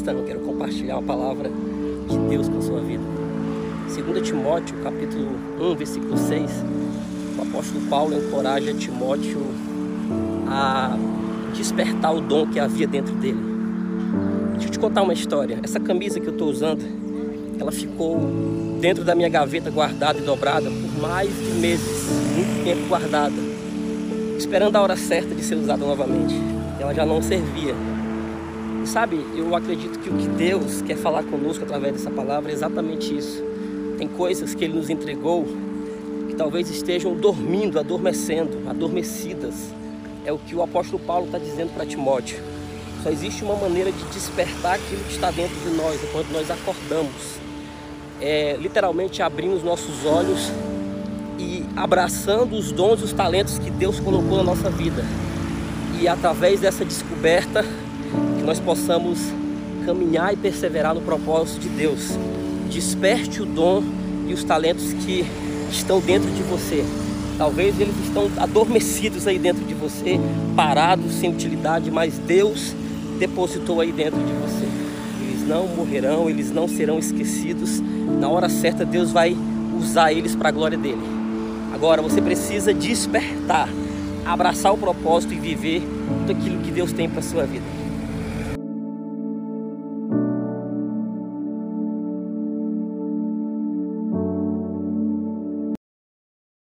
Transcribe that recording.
cristão, eu quero compartilhar uma palavra de Deus com a sua vida. 2 Timóteo, capítulo 1, versículo 6, o apóstolo Paulo encoraja Timóteo a despertar o dom que havia dentro dele. Deixa eu te contar uma história. Essa camisa que eu estou usando, ela ficou dentro da minha gaveta guardada e dobrada por mais de meses, muito tempo guardada, esperando a hora certa de ser usada novamente. Ela já não servia. Sabe, eu acredito que o que Deus quer falar conosco através dessa palavra é exatamente isso. Tem coisas que Ele nos entregou que talvez estejam dormindo, adormecendo, adormecidas. É o que o apóstolo Paulo está dizendo para Timóteo. Só existe uma maneira de despertar aquilo que está dentro de nós enquanto nós acordamos. É literalmente abrir os nossos olhos e abraçando os dons e os talentos que Deus colocou na nossa vida. E através dessa descoberta, nós possamos caminhar e perseverar no propósito de Deus. Desperte o dom e os talentos que estão dentro de você. Talvez eles estão adormecidos aí dentro de você, parados, sem utilidade, mas Deus depositou aí dentro de você. Eles não morrerão, eles não serão esquecidos. Na hora certa, Deus vai usar eles para a glória dele. Agora você precisa despertar, abraçar o propósito e viver tudo aquilo que Deus tem para sua vida.